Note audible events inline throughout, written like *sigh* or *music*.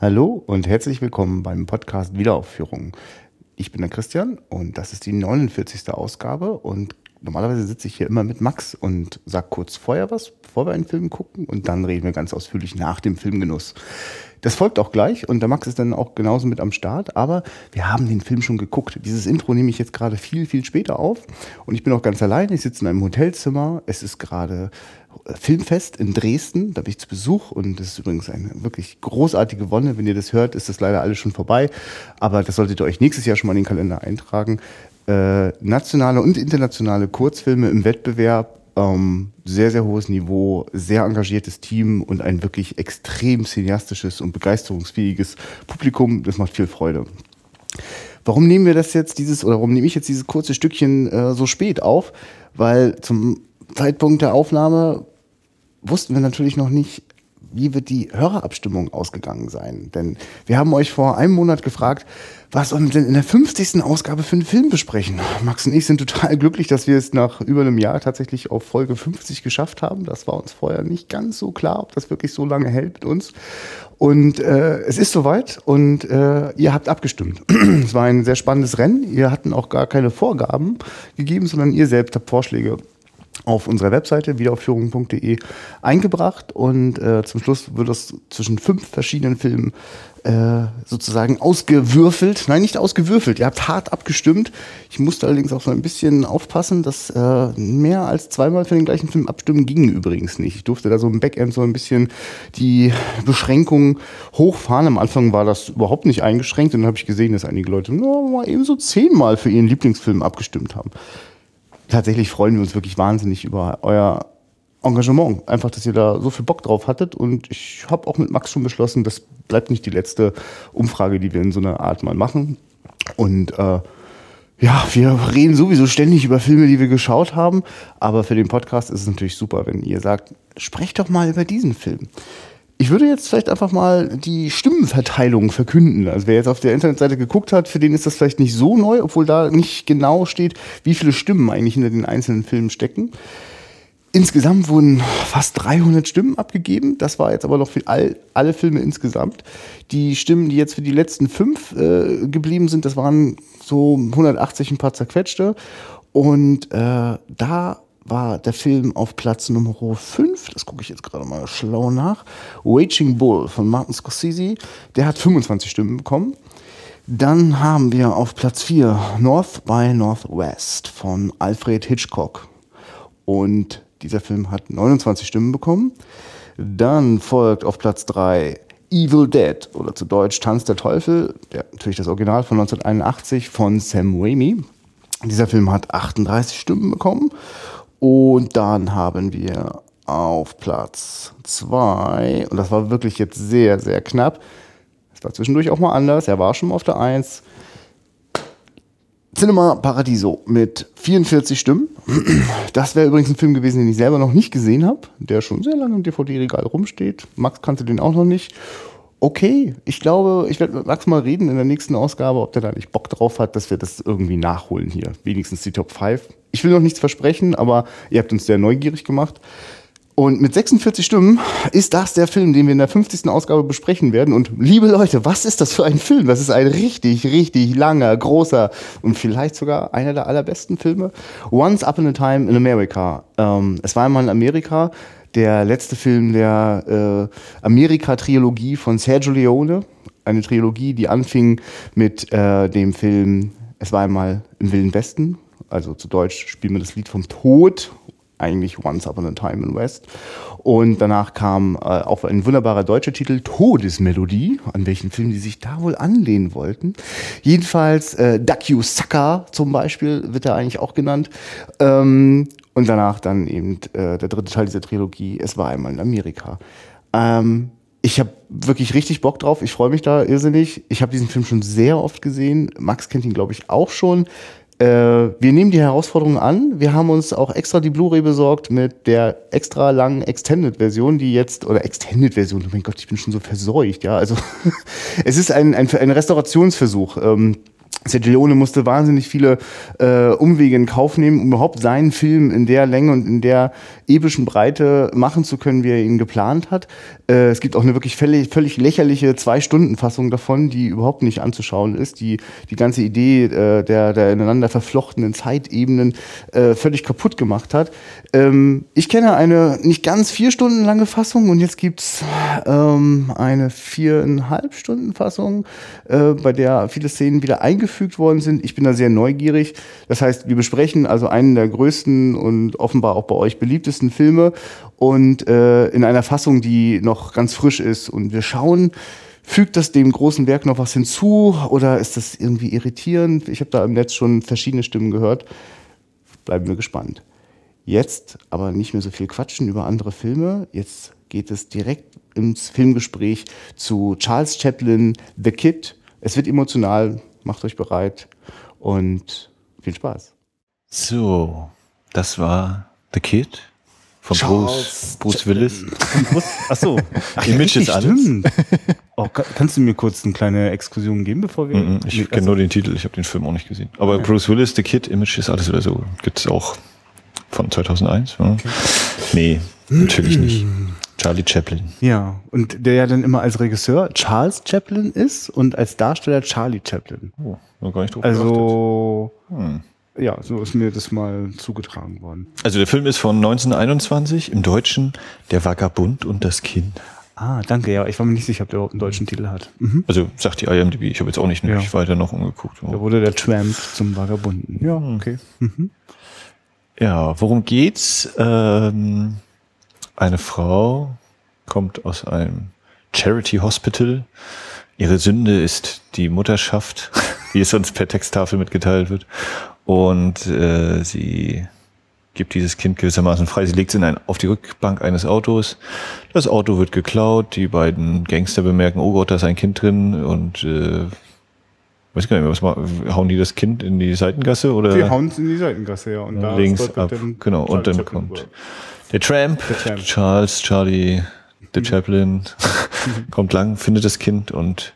Hallo und herzlich willkommen beim Podcast Wiederaufführung. Ich bin der Christian und das ist die 49. Ausgabe und normalerweise sitze ich hier immer mit Max und sag kurz vorher was, bevor wir einen Film gucken und dann reden wir ganz ausführlich nach dem Filmgenuss. Das folgt auch gleich und der Max ist dann auch genauso mit am Start, aber wir haben den Film schon geguckt. Dieses Intro nehme ich jetzt gerade viel, viel später auf und ich bin auch ganz allein. Ich sitze in einem Hotelzimmer. Es ist gerade Filmfest in Dresden. Da bin ich zu Besuch und das ist übrigens eine wirklich großartige Wonne. Wenn ihr das hört, ist das leider alles schon vorbei. Aber das solltet ihr euch nächstes Jahr schon mal in den Kalender eintragen. Äh, nationale und internationale Kurzfilme im Wettbewerb. Ähm, sehr, sehr hohes Niveau, sehr engagiertes Team und ein wirklich extrem cineastisches und begeisterungsfähiges Publikum. Das macht viel Freude. Warum nehmen wir das jetzt dieses oder warum nehme ich jetzt dieses kurze Stückchen äh, so spät auf? Weil zum Zeitpunkt der Aufnahme wussten wir natürlich noch nicht, wie wird die Hörerabstimmung ausgegangen sein. Denn wir haben euch vor einem Monat gefragt, was sollen wir denn in der 50. Ausgabe für einen Film besprechen? *laughs* Max und ich sind total glücklich, dass wir es nach über einem Jahr tatsächlich auf Folge 50 geschafft haben. Das war uns vorher nicht ganz so klar, ob das wirklich so lange hält mit uns. Und äh, es ist soweit und äh, ihr habt abgestimmt. *clears throat* es war ein sehr spannendes Rennen. Ihr hatten auch gar keine Vorgaben gegeben, sondern ihr selbst habt Vorschläge auf unserer Webseite wiederaufführung.de eingebracht und äh, zum Schluss wird das zwischen fünf verschiedenen Filmen äh, sozusagen ausgewürfelt. Nein, nicht ausgewürfelt, ihr habt hart abgestimmt. Ich musste allerdings auch so ein bisschen aufpassen, dass äh, mehr als zweimal für den gleichen Film abstimmen ging übrigens nicht. Ich durfte da so im Backend so ein bisschen die Beschränkungen hochfahren. Am Anfang war das überhaupt nicht eingeschränkt und dann habe ich gesehen, dass einige Leute nur mal eben so zehnmal für ihren Lieblingsfilm abgestimmt haben tatsächlich freuen wir uns wirklich wahnsinnig über euer Engagement. Einfach, dass ihr da so viel Bock drauf hattet. Und ich habe auch mit Max schon beschlossen, das bleibt nicht die letzte Umfrage, die wir in so einer Art mal machen. Und äh, ja, wir reden sowieso ständig über Filme, die wir geschaut haben. Aber für den Podcast ist es natürlich super, wenn ihr sagt, sprecht doch mal über diesen Film. Ich würde jetzt vielleicht einfach mal die Stimmenverteilung verkünden. Also wer jetzt auf der Internetseite geguckt hat, für den ist das vielleicht nicht so neu, obwohl da nicht genau steht, wie viele Stimmen eigentlich hinter den einzelnen Filmen stecken. Insgesamt wurden fast 300 Stimmen abgegeben. Das war jetzt aber noch für all, alle Filme insgesamt. Die Stimmen, die jetzt für die letzten fünf äh, geblieben sind, das waren so 180 ein paar zerquetschte. Und äh, da war der Film auf Platz Nummer 5, das gucke ich jetzt gerade mal schlau nach, Waging Bull von Martin Scorsese, der hat 25 Stimmen bekommen. Dann haben wir auf Platz 4 North by Northwest von Alfred Hitchcock. Und dieser Film hat 29 Stimmen bekommen. Dann folgt auf Platz 3 Evil Dead oder zu Deutsch Tanz der Teufel, der, natürlich das Original von 1981 von Sam Raimi. Dieser Film hat 38 Stimmen bekommen. Und dann haben wir auf Platz zwei und das war wirklich jetzt sehr, sehr knapp. Es war zwischendurch auch mal anders, er war schon mal auf der Eins. Cinema Paradiso mit 44 Stimmen. Das wäre übrigens ein Film gewesen, den ich selber noch nicht gesehen habe, der schon sehr lange im DVD-Regal rumsteht. Max kannte den auch noch nicht okay. Ich glaube, ich werde mit Max mal reden in der nächsten Ausgabe, ob der da nicht Bock drauf hat, dass wir das irgendwie nachholen hier. Wenigstens die Top 5. Ich will noch nichts versprechen, aber ihr habt uns sehr neugierig gemacht. Und mit 46 Stimmen ist das der Film, den wir in der 50. Ausgabe besprechen werden. Und liebe Leute, was ist das für ein Film? Das ist ein richtig, richtig langer, großer und vielleicht sogar einer der allerbesten Filme. Once Upon a Time in America. Ähm, es war einmal in Amerika der letzte Film der äh, Amerika-Trilogie von Sergio Leone. Eine Trilogie, die anfing mit äh, dem Film Es war einmal im Wilden Westen. Also zu Deutsch spielen wir das Lied vom Tod. Eigentlich Once Upon a Time in West. Und danach kam äh, auch ein wunderbarer deutscher Titel, Todesmelodie, an welchen Film die sich da wohl anlehnen wollten. Jedenfalls äh, You Sucker zum Beispiel wird er eigentlich auch genannt. Ähm, und danach dann eben äh, der dritte Teil dieser Trilogie, Es war einmal in Amerika. Ähm, ich habe wirklich richtig Bock drauf. Ich freue mich da irrsinnig. Ich habe diesen Film schon sehr oft gesehen. Max kennt ihn, glaube ich, auch schon. Äh, wir nehmen die Herausforderung an. Wir haben uns auch extra die Blu-ray besorgt mit der extra langen Extended-Version, die jetzt, oder Extended-Version, oh mein Gott, ich bin schon so verseucht, ja. Also *laughs* es ist ein, ein, ein Restaurationsversuch. Ähm, Sergio Leone musste wahnsinnig viele äh, Umwege in Kauf nehmen, um überhaupt seinen Film in der Länge und in der epischen Breite machen zu können, wie er ihn geplant hat. Äh, es gibt auch eine wirklich völlig, völlig lächerliche Zwei-Stunden-Fassung davon, die überhaupt nicht anzuschauen ist, die die ganze Idee äh, der, der ineinander verflochtenen Zeitebenen äh, völlig kaputt gemacht hat. Ähm, ich kenne eine nicht ganz vier Stunden lange Fassung und jetzt gibt's ähm, eine viereinhalb Stunden Fassung, äh, bei der viele Szenen wieder eingefügt worden sind. Ich bin da sehr neugierig. Das heißt, wir besprechen also einen der größten und offenbar auch bei euch beliebtesten Filme und äh, in einer Fassung, die noch ganz frisch ist. Und wir schauen, fügt das dem großen Werk noch was hinzu oder ist das irgendwie irritierend? Ich habe da im Netz schon verschiedene Stimmen gehört. Bleiben wir gespannt. Jetzt aber nicht mehr so viel quatschen über andere Filme. Jetzt geht es direkt ins Filmgespräch zu Charles Chaplin, The Kid. Es wird emotional, macht euch bereit und viel Spaß. So, das war The Kid von Bruce, Bruce Willis. Achso, Ach, Image *laughs* ist alles. Oh, kannst du mir kurz eine kleine Exkursion geben, bevor wir. Mm -mm, ich kenne nur den Titel, ich habe den Film auch nicht gesehen. Aber okay. Bruce Willis, The Kid, Image ist alles oder so. Gibt es auch von 2001. Ja. Okay. Nee, natürlich nicht. *clears throat* Charlie Chaplin. Ja, und der ja dann immer als Regisseur Charles Chaplin ist und als Darsteller Charlie Chaplin. Oh, noch gar nicht drauf Also, hm. ja, so ist mir das mal zugetragen worden. Also der Film ist von 1921 im Deutschen Der Vagabund und das Kind. Ah, danke, ja. Ich war mir nicht sicher, ob der überhaupt einen deutschen Titel hat. Mhm. Also sagt die IMDb, ich habe jetzt auch nicht ja. weiter noch umgeguckt. Da wurde der Tramp zum Vagabunden. Ja, okay. Mhm. Ja, worum geht's? Ähm, eine Frau kommt aus einem Charity Hospital. Ihre Sünde ist die Mutterschaft, *laughs* wie es uns per Texttafel mitgeteilt wird. Und äh, sie gibt dieses Kind gewissermaßen frei. Sie legt es in ein, auf die Rückbank eines Autos. Das Auto wird geklaut. Die beiden Gangster bemerken, oh Gott, da ist ein Kind drin und äh, weiß gar nicht mehr, was machen, hauen die das Kind in die Seitengasse oder? Die hauen es in die Seitengasse, ja. Und ja, links ab, genau. Und dann kommt der Tramp, der Tramp, Charles, Charlie, der Chaplin, *laughs* kommt lang, findet das Kind und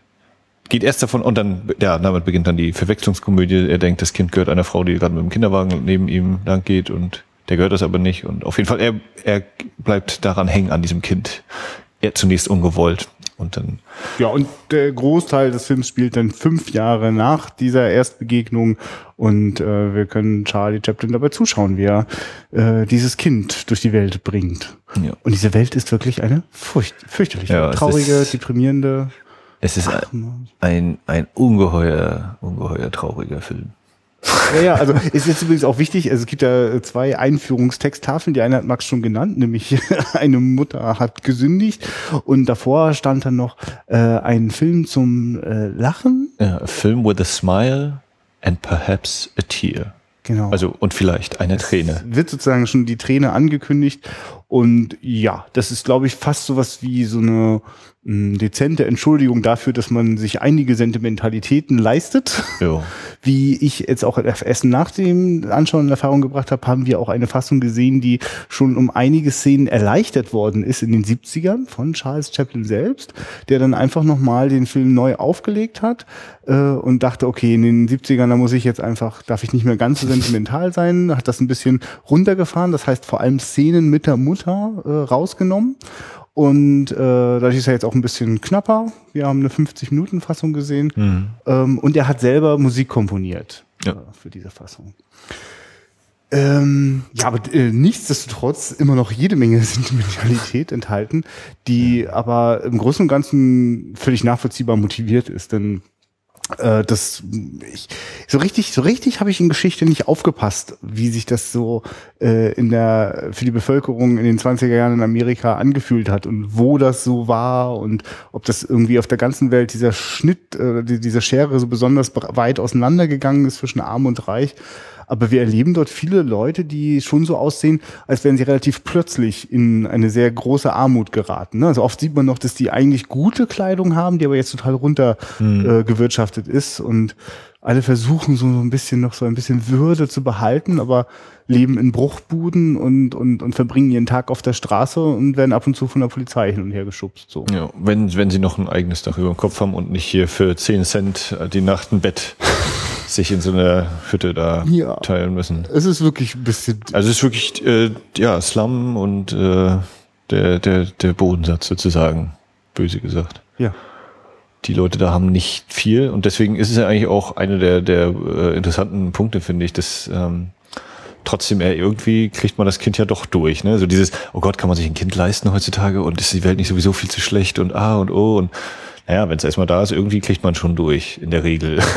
geht erst davon und dann, ja, damit beginnt dann die Verwechslungskomödie. Er denkt, das Kind gehört einer Frau, die gerade mit dem Kinderwagen neben ihm lang geht und der gehört das aber nicht. Und auf jeden Fall, er, er bleibt daran hängen an diesem Kind. Er zunächst ungewollt. Und dann. Ja, und der Großteil des Films spielt dann fünf Jahre nach dieser Erstbegegnung und äh, wir können Charlie Chaplin dabei zuschauen, wie er äh, dieses Kind durch die Welt bringt. Ja. Und diese Welt ist wirklich eine furcht, fürchterliche, ja, traurige, ist, deprimierende. Es ist Ach, ein, ein ungeheuer, ungeheuer trauriger Film. Ja, ja, also ist jetzt übrigens auch wichtig, also es gibt ja zwei Einführungstexttafeln, die eine hat Max schon genannt, nämlich *laughs* eine Mutter hat gesündigt und davor stand dann noch äh, ein Film zum äh, Lachen. Ja, a film with a smile and perhaps a tear. Genau. Also und vielleicht eine Träne. Es wird sozusagen schon die Träne angekündigt und ja, das ist glaube ich fast sowas wie so eine dezente Entschuldigung dafür, dass man sich einige Sentimentalitäten leistet. Ja. *laughs* Wie ich jetzt auch Essen nach dem Anschauen in Erfahrung gebracht habe, haben wir auch eine Fassung gesehen, die schon um einige Szenen erleichtert worden ist in den 70ern von Charles Chaplin selbst, der dann einfach nochmal den Film neu aufgelegt hat äh, und dachte, okay, in den 70ern, da muss ich jetzt einfach, darf ich nicht mehr ganz so sentimental sein, hat das ein bisschen runtergefahren, das heißt vor allem Szenen mit der Mutter äh, rausgenommen und äh, dadurch ist er jetzt auch ein bisschen knapper. Wir haben eine 50-Minuten-Fassung gesehen. Mhm. Ähm, und er hat selber Musik komponiert ja. äh, für diese Fassung. Ähm, ja, aber äh, nichtsdestotrotz immer noch jede Menge *laughs* Sentimentalität enthalten, die aber im Großen und Ganzen völlig nachvollziehbar motiviert ist. Denn äh, das ich, so richtig so richtig habe ich in Geschichte nicht aufgepasst, wie sich das so äh, in der für die Bevölkerung in den 20er Jahren in Amerika angefühlt hat und wo das so war und ob das irgendwie auf der ganzen Welt dieser Schnitt äh, dieser Schere so besonders weit auseinandergegangen ist zwischen arm und reich aber wir erleben dort viele Leute, die schon so aussehen, als wären sie relativ plötzlich in eine sehr große Armut geraten. Ne? Also oft sieht man noch, dass die eigentlich gute Kleidung haben, die aber jetzt total runter hm. äh, ist und alle versuchen so ein bisschen noch so ein bisschen Würde zu behalten, aber leben in Bruchbuden und, und, und verbringen ihren Tag auf der Straße und werden ab und zu von der Polizei hin und her geschubst. So. Ja, wenn, wenn sie noch ein eigenes Dach über dem Kopf haben und nicht hier für 10 Cent die Nacht ein Bett sich in so einer Hütte da Ja. teilen müssen. Es ist wirklich ein bisschen. Also es ist wirklich äh, ja Slum und äh, der der der Bodensatz sozusagen böse gesagt. Ja. Die Leute da haben nicht viel und deswegen ist es ja eigentlich auch einer der der äh, interessanten Punkte finde ich, dass ähm, trotzdem er irgendwie kriegt man das Kind ja doch durch. Ne? So dieses, oh Gott, kann man sich ein Kind leisten heutzutage und ist die Welt nicht sowieso viel zu schlecht und ah und oh und naja, wenn es erstmal da ist, irgendwie kriegt man schon durch, in der Regel. *laughs*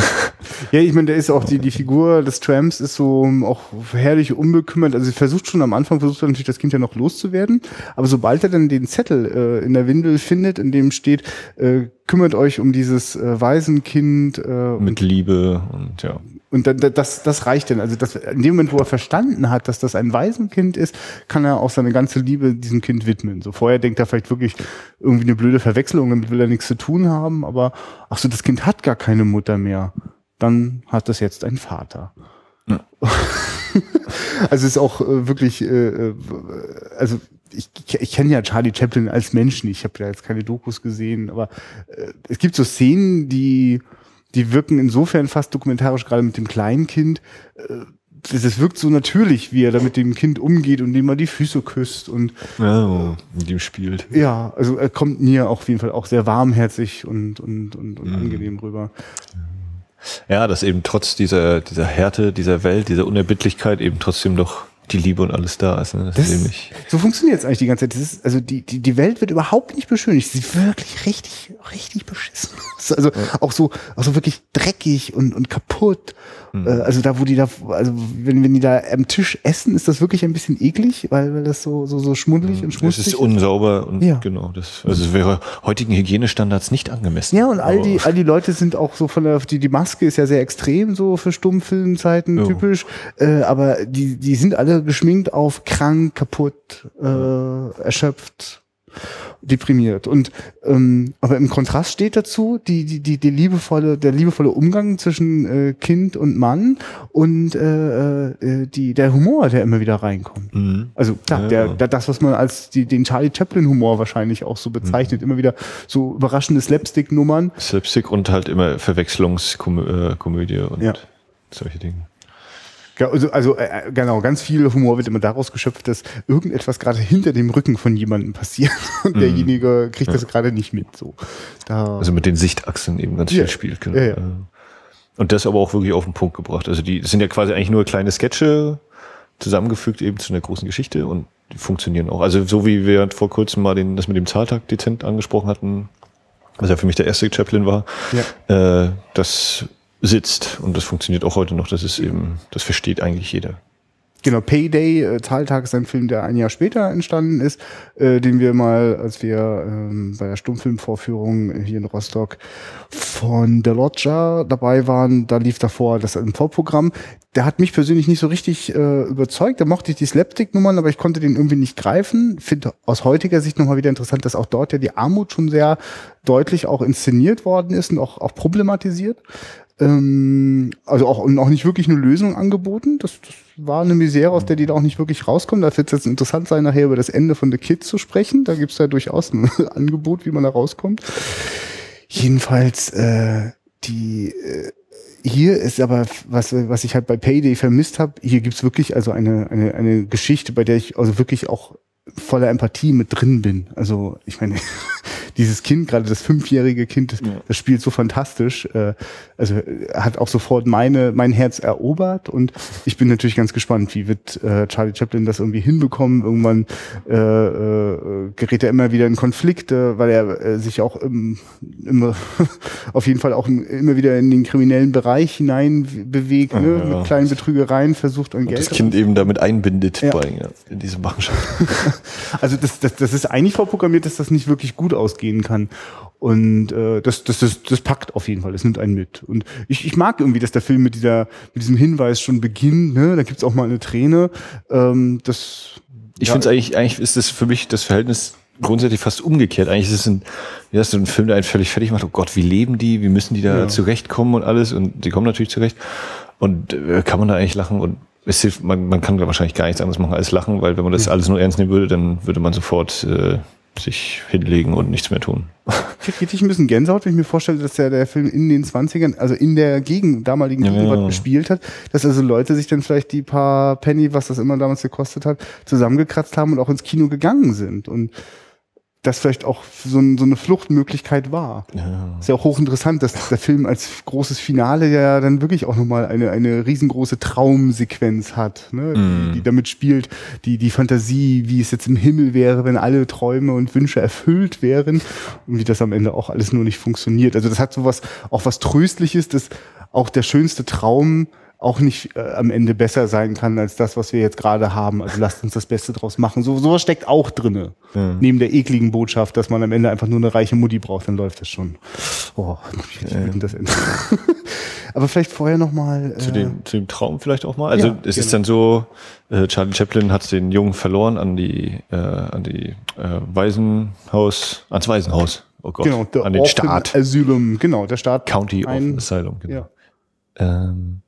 Ja, ich meine, der ist auch die, die Figur des Tramps ist so um, auch herrlich unbekümmert. Also sie versucht schon am Anfang, versucht er natürlich das Kind ja noch loszuwerden. Aber sobald er dann den Zettel äh, in der Windel findet, in dem steht, äh, kümmert euch um dieses äh, Waisenkind äh, Mit Liebe und ja. Und dann, das, das reicht dann. Also das, in dem Moment, wo er verstanden hat, dass das ein Waisenkind ist, kann er auch seine ganze Liebe diesem Kind widmen. So vorher denkt er vielleicht wirklich irgendwie eine blöde Verwechslung, damit will er nichts zu tun haben, aber ach so, das Kind hat gar keine Mutter mehr. Dann hat es jetzt einen Vater. Ja. *laughs* also es ist auch äh, wirklich, äh, äh, also ich, ich, kenne ja Charlie Chaplin als Mensch nicht. Ich habe ja jetzt keine Dokus gesehen, aber äh, es gibt so Szenen, die die wirken insofern fast dokumentarisch, gerade mit dem kleinen Kind. Äh, das, das wirkt so natürlich, wie er da mit dem Kind umgeht und dem mal die Füße küsst und ja mit ihm spielt. ja, also er kommt mir auch auf jeden Fall auch sehr warmherzig und und und, und angenehm rüber. Ja, dass eben trotz dieser, dieser Härte, dieser Welt, dieser Unerbittlichkeit eben trotzdem doch die Liebe und alles da ist. Ne? Das, Das, ist nämlich. so funktioniert es eigentlich die ganze Zeit. Ist, also die, die, die Welt wird überhaupt nicht beschönigt. Sie ist wirklich richtig, richtig beschissen. *laughs* Ist Also auch so, auch so wirklich dreckig und, und kaputt. Äh, Also da, wo die da, also wenn, wenn die da am Tisch essen, ist das wirklich ein bisschen eklig, weil, weil das so, so, so schmuddelig und Es schmutzig ist unsauber und Ja. genau, das, also es wäre heutigen Hygienestandards nicht angemessen. Ja, und all die, all die Leute sind auch so von der, die, die Maske ist ja sehr extrem so für Stummfilmzeiten Ja. typisch, äh, aber die, die sind alle geschminkt auf krank, kaputt, äh, erschöpft, deprimiert. Und ähm, aber im Kontrast steht dazu die, die, die, die liebevolle, der liebevolle Umgang zwischen äh, Kind und Mann und äh, äh, die, der Humor, der immer wieder reinkommt. Mhm. Also klar, Ja. der, der, das, was man als die, den Charlie Chaplin-Humor wahrscheinlich auch so bezeichnet, immer wieder so überraschende Slapstick-Nummern. Slapstick und halt immer Verwechslungskomödie und Ja. solche Dinge. Ja, Also, also äh, genau, ganz viel Humor wird immer daraus geschöpft, dass irgendetwas gerade hinter dem Rücken von jemandem passiert *laughs* und derjenige kriegt das gerade nicht mit. So, da, Also mit den Sichtachsen eben ganz Ja. viel spielt. Genau. Ja, ja. Und das aber auch wirklich auf den Punkt gebracht. Also die sind ja quasi eigentlich nur kleine Sketche zusammengefügt eben zu einer großen Geschichte und die funktionieren auch. Also so wie wir vor kurzem mal den, das mit dem Zahltag dezent angesprochen hatten, was ja für mich der erste Chaplin war, äh, das sitzt und das funktioniert auch heute noch. Das ist eben, das versteht eigentlich jeder. Genau, Payday, äh, Zahltag ist ein Film, der ein Jahr später entstanden ist, äh, den wir mal, als wir ähm, bei der Stummfilmvorführung hier in Rostock von The Lodger dabei waren, da lief davor das im Vorprogramm. Der hat mich persönlich nicht so richtig äh, überzeugt. Da mochte ich die Slapstick-Nummern, aber ich konnte den irgendwie nicht greifen. Finde aus heutiger Sicht nochmal wieder interessant, dass auch dort ja die Armut schon sehr deutlich auch inszeniert worden ist und auch, auch problematisiert. Ähm, also auch, und auch nicht wirklich eine Lösung angeboten. Das, das war eine Misere, aus der die da auch nicht wirklich rauskommen. Da wird es jetzt interessant sein, nachher über das Ende von The Kids zu sprechen. Da gibt's ja durchaus ein *laughs* Angebot, wie man da rauskommt. Jedenfalls, äh, die äh, hier ist aber, was, was ich halt bei Payday vermisst habe, hier gibt's wirklich also eine, eine, eine Geschichte, bei der ich also wirklich auch voller Empathie mit drin bin. Also ich meine, *laughs* dieses Kind, gerade das fünfjährige Kind, das, das spielt so fantastisch. Äh, also äh, hat auch sofort meine mein Herz erobert und ich bin natürlich ganz gespannt, wie wird äh, Charlie Chaplin das irgendwie hinbekommen. Irgendwann äh, äh, gerät er immer wieder in Konflikte, weil er äh, sich auch im, immer *laughs* auf jeden Fall auch immer wieder in den kriminellen Bereich hinein bewegt, ne? Ja. mit kleinen Betrügereien versucht an Und Geld. das Kind eben damit einbindet Ja. bei ja, in diese Machenschaft. *laughs* Also das, das, das ist eigentlich vorprogrammiert, dass das nicht wirklich gut ausgehen kann. Und äh, das, das, das, das packt auf jeden Fall, das nimmt einen mit. Und ich, ich mag irgendwie, dass der Film mit, dieser, mit diesem Hinweis schon beginnt. Ne? Da gibt's auch mal eine Träne. Ähm, das, Ich Ja. finde es eigentlich, eigentlich ist das für mich das Verhältnis grundsätzlich fast umgekehrt. Eigentlich ist es ein, ja, so ein Film, der einen völlig fertig macht. Oh Gott, wie leben die? Wie müssen die da Ja. zurechtkommen und alles? Und die kommen natürlich zurecht. Und äh, kann man da eigentlich lachen? Und es hilft, man, man kann wahrscheinlich gar nichts anderes machen als lachen, weil wenn man das alles nur ernst nehmen würde, dann würde man sofort äh, sich hinlegen und nichts mehr tun. Ich kriege richtig ein bisschen Gänsehaut, wenn ich mir vorstelle, dass der, der Film in den 20ern, also in der Gegend, damaligen Ja, Gegenwart ja. gespielt hat, dass also Leute sich dann vielleicht die paar Penny, was das immer damals gekostet hat, zusammengekratzt haben und auch ins Kino gegangen sind. Und das vielleicht auch so, ein, so eine Fluchtmöglichkeit war. Ja. Ist ja auch hochinteressant, dass der Film als großes Finale ja dann wirklich auch nochmal eine, eine riesengroße Traumsequenz hat, ne? Mhm. die, die damit spielt, die, die Fantasie, wie es jetzt im Himmel wäre, wenn alle Träume und Wünsche erfüllt wären und wie das am Ende auch alles nur nicht funktioniert. Also das hat sowas, auch was Tröstliches, dass auch der schönste Traum auch nicht äh, am Ende besser sein kann als das, was wir jetzt gerade haben. Also lasst uns das Beste draus machen. So sowas steckt auch drinne. Ja. Neben der ekligen Botschaft, dass man am Ende einfach nur eine reiche Mutti braucht, dann läuft das schon. Oh, ich richtig wütend, das Ende. *laughs* Aber vielleicht vorher noch mal Zu, äh, dem, zu dem Traum vielleicht auch mal. Also Ja, es ist gerne. dann so, äh, Charlie Chaplin hat den Jungen verloren an die, äh, an die äh, Waisenhaus, ans Waisenhaus. Oh Gott, genau, an den Orphan Staat. Asylum, genau, der Staat County of Asylum, genau. Ja. Ähm,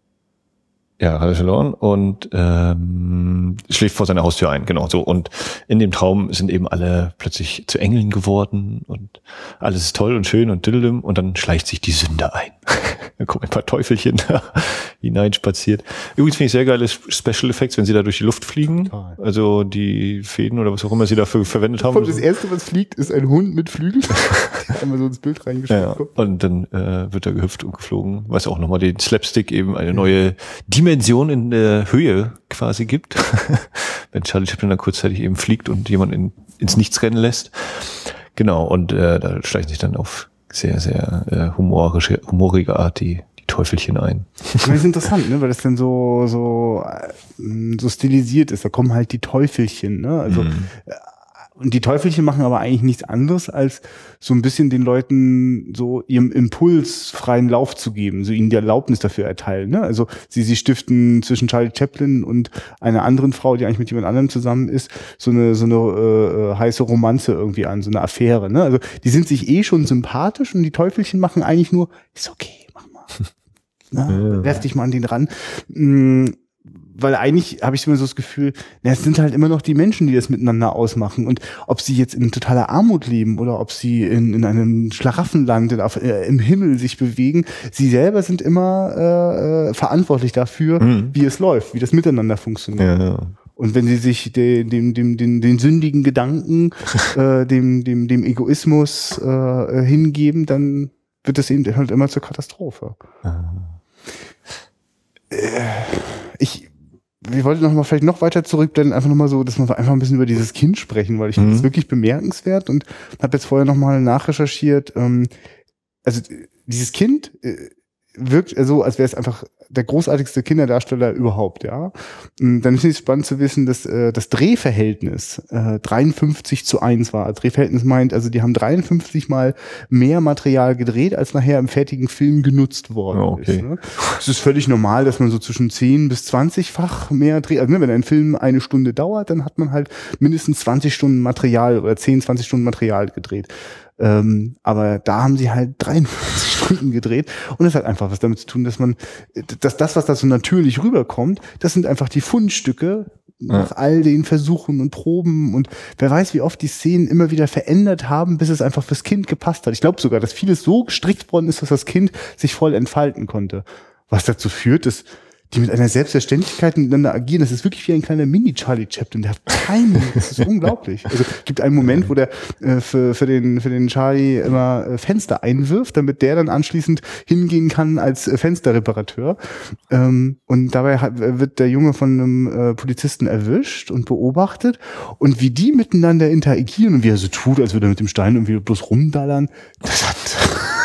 ja, hat er verloren und ähm, schläft vor seiner Haustür ein, genau so. Und in dem Traum sind eben alle plötzlich zu Engeln geworden und alles ist toll und schön und diddlim und dann schleicht sich die Sünde ein. *laughs* dann kommen ein paar Teufelchen *laughs* da hineinspaziert. Übrigens finde ich sehr geile Special Effects, wenn sie da durch die Luft fliegen. Total. Also die Fäden oder was auch immer sie dafür verwendet haben. Das erste, was fliegt, ist ein Hund mit Flügeln. *laughs* Einmal so ins Bild Ja, reingeschaut. und dann äh, wird er gehüpft und geflogen, was auch nochmal den Slapstick eben eine neue Dimension in der Höhe quasi gibt. *laughs* Wenn Charlie Chaplin dann kurzzeitig eben fliegt und jemand in, ins Nichts rennen lässt. Genau, und äh, da schleichen sich dann auf sehr, sehr äh, humorische, humorige Art die, die Teufelchen ein. Das ist interessant, ne? weil das dann so, so, äh, so stilisiert ist. Da kommen halt die Teufelchen. Ne? Also, Mhm. Und die Teufelchen machen aber eigentlich nichts anderes, als so ein bisschen den Leuten so ihrem Impuls freien Lauf zu geben, so ihnen die Erlaubnis dafür erteilen. Ne? Also sie, sie stiften zwischen Charlie Chaplin und einer anderen Frau, die eigentlich mit jemand anderem zusammen ist, so eine, so eine äh, äh, heiße Romanze irgendwie an, so eine Affäre. Ne? Also die sind sich eh schon sympathisch und die Teufelchen machen eigentlich nur, ist okay, mach mal. *laughs* Na, Ja. werf dich mal an den ran. Weil eigentlich habe ich immer so das Gefühl, na, es sind halt immer noch die Menschen, die das miteinander ausmachen. Und ob sie jetzt in totaler Armut leben oder ob sie in, in einem Schlaraffenland in, auf, äh, im Himmel sich bewegen, sie selber sind immer äh, äh, verantwortlich dafür, Mhm. wie es läuft, wie das miteinander funktioniert. Ja, Und wenn sie sich den, dem, dem, dem, den sündigen Gedanken, *laughs* äh, dem, dem, dem Egoismus äh, hingeben, dann wird es eben halt immer zur Katastrophe. Äh, Ich, wir wollten noch mal vielleicht noch weiter zurück, dann einfach noch mal so, dass wir einfach ein bisschen über dieses Kind sprechen, weil ich finde Mhm. das wirklich bemerkenswert und habe jetzt vorher noch mal nachrecherchiert. Ähm, also dieses Kind äh, wirkt so, als wäre es einfach der großartigste Kinderdarsteller überhaupt, ja. Und Dann finde ich es spannend zu wissen, dass äh, das Drehverhältnis äh, 53 zu 1 war. Drehverhältnis meint, also die haben 53 mal mehr Material gedreht, als nachher im fertigen Film genutzt worden Ja, okay. ist. Ne? Es ist völlig normal, dass man so zwischen 10 bis 20-fach mehr dreht. Also ne, wenn ein Film eine Stunde dauert, dann hat man halt mindestens 20 Stunden Material oder 10, 20 Stunden Material gedreht. Ähm, aber da haben sie halt 53 *laughs* Stunden gedreht und das hat einfach was damit zu tun, dass man, dass das, was da so natürlich rüberkommt, das sind einfach die Fundstücke nach all den Versuchen und Proben und wer weiß, wie oft die Szenen immer wieder verändert haben, bis es einfach fürs Kind gepasst hat. Ich glaube sogar, dass vieles so gestrickt worden ist, dass das Kind sich voll entfalten konnte. Was dazu führt, dass die mit einer Selbstverständlichkeit miteinander agieren. Das ist wirklich wie ein kleiner Mini-Charlie Chaplin. Der hat keinen, das ist unglaublich. Also gibt einen Moment, wo der äh, für, für, den, für den Charlie immer äh, Fenster einwirft, damit der dann anschließend hingehen kann als äh, Fensterreparateur. Ähm, und dabei hat, wird der Junge von einem äh, Polizisten erwischt und beobachtet. Und wie die miteinander interagieren und wie er so tut, als würde er mit dem Stein irgendwie bloß rumdallern, das hat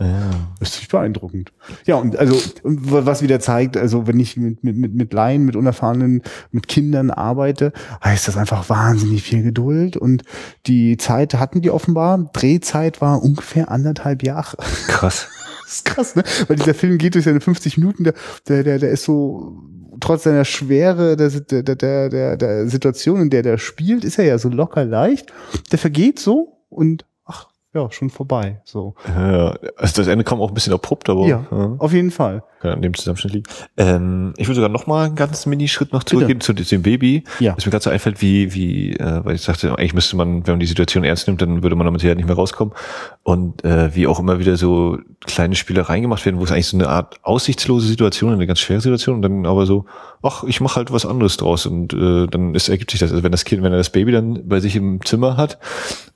ja. das ist beeindruckend. Ja, und also, was wieder zeigt, also wenn ich mit, mit, mit, mit Laien, mit Unerfahrenen, mit Kindern arbeite, heißt das einfach wahnsinnig viel Geduld. Und die Zeit hatten die offenbar. Drehzeit war ungefähr anderthalb Jahre. Krass. *laughs* Das ist krass, ne? Weil dieser Film geht durch seine 50 Minuten, der, der, der, der ist so, trotz seiner Schwere der, der, der, der, der Situation, in der der spielt, ist er ja so locker leicht. Der vergeht so und ja, schon vorbei. So. Ja, also das Ende kam auch ein bisschen abrupt, aber Ja, auf jeden Fall. kann an dem Zusammenschnitt liegen. Ähm, ich würde sogar noch mal einen ganz Minischritt noch zurückgehen zu dem Baby. Ja. Was mir gerade so einfällt, wie, wie, äh, weil ich sagte, eigentlich müsste man, wenn man die Situation ernst nimmt, dann würde man damit ja nicht mehr rauskommen. Und äh, wie auch immer wieder so kleine Spielereien gemacht werden, wo es eigentlich so eine Art aussichtslose Situation, eine ganz schwere Situation und dann aber so, ach, ich mache halt was anderes draus und äh, dann ist, ergibt sich das. Also wenn das Kind, wenn er das Baby dann bei sich im Zimmer hat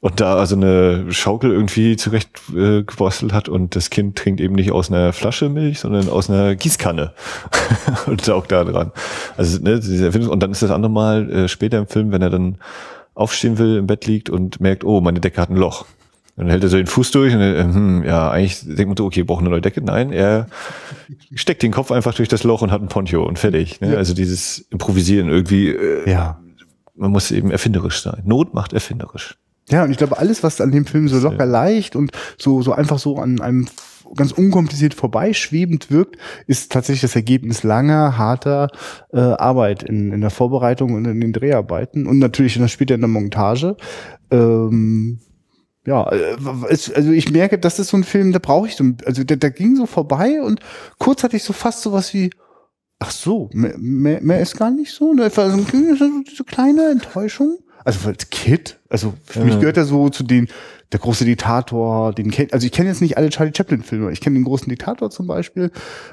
und da also eine Schaukel irgendwie zurecht äh, gebastelt hat und das Kind trinkt eben nicht aus einer Flasche Milch, sondern aus einer Gießkanne *laughs* und saugt da dran. Also ne, diese Erfindung und dann ist das andere Mal äh, später im Film, wenn er dann aufstehen will, im Bett liegt und merkt, oh, meine Decke hat ein Loch. Und dann hält er so den Fuß durch und äh, hm, ja, eigentlich denkt man so, okay, braucht eine neue Decke. Nein, er steckt den Kopf einfach durch das Loch und hat ein Poncho und fertig. Ne? Ja. Also dieses Improvisieren irgendwie, äh, Ja. man muss eben erfinderisch sein. Not macht erfinderisch. Ja, und ich glaube, alles, was an dem Film so locker leicht und so, so einfach so an einem ganz unkompliziert vorbeischwebend wirkt, ist tatsächlich das Ergebnis langer, harter äh, Arbeit in, in der Vorbereitung und in den Dreharbeiten und natürlich dann später in der Montage. Ähm, ja, äh, also ich merke, das ist so ein Film, da brauche ich so, also der, der ging so vorbei und kurz hatte ich so fast sowas wie, ach so, mehr, mehr, mehr ist gar nicht so, ne? War so, ein- so so kleine Enttäuschung. Also als Kid, also für mich Ja. gehört er so zu den, der große Diktator, den kennt, also ich kenne jetzt nicht alle Charlie Chaplin Filme, ich kenne den großen Diktator zum Beispiel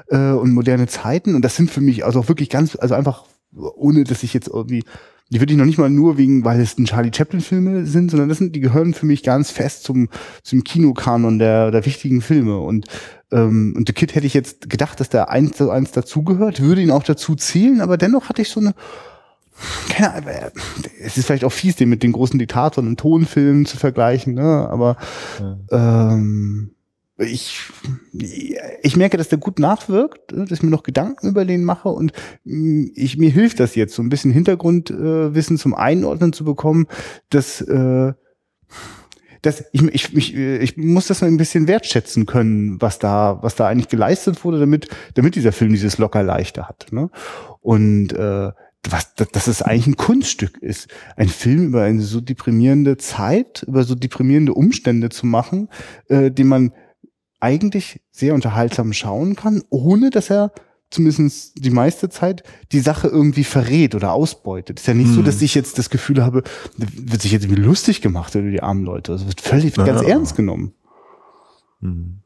äh, und moderne Zeiten und das sind für mich also auch wirklich ganz, also einfach ohne, dass ich jetzt irgendwie die würde ich noch nicht mal nur wegen, weil es ein Charlie Chaplin Filme sind, sondern das sind, die gehören für mich ganz fest zum, zum Kinokanon der, der wichtigen Filme. Und, ähm, und The Kid hätte ich jetzt gedacht, dass der eins zu eins dazugehört, würde ihn auch dazu zählen, aber dennoch hatte ich so eine, keine Ahnung, äh, es ist vielleicht auch fies, den mit den großen Diktatoren im Tonfilm zu vergleichen, ne, aber, ähm, ich, ich merke, dass der gut nachwirkt, dass ich mir noch Gedanken über den mache und mh, ich, mir hilft das jetzt, so ein bisschen Hintergrundwissen äh, zum Einordnen zu bekommen, dass, äh, dass ich, ich, ich, äh, ich muss das mal ein bisschen wertschätzen können, was da, was da eigentlich geleistet wurde, damit, damit dieser Film dieses locker leichter hat. Ne? Und äh, was, dass, es eigentlich ein Kunststück ist, ein Film über eine so deprimierende Zeit, über so deprimierende Umstände zu machen, äh, den man eigentlich sehr unterhaltsam schauen kann, ohne dass er zumindest die meiste Zeit die Sache irgendwie verrät oder ausbeutet. ist ja nicht so, Hm. dass ich jetzt das Gefühl habe, wird sich jetzt irgendwie lustig gemacht über die armen Leute. Es wird völlig Ja. ganz ernst genommen. Mhm.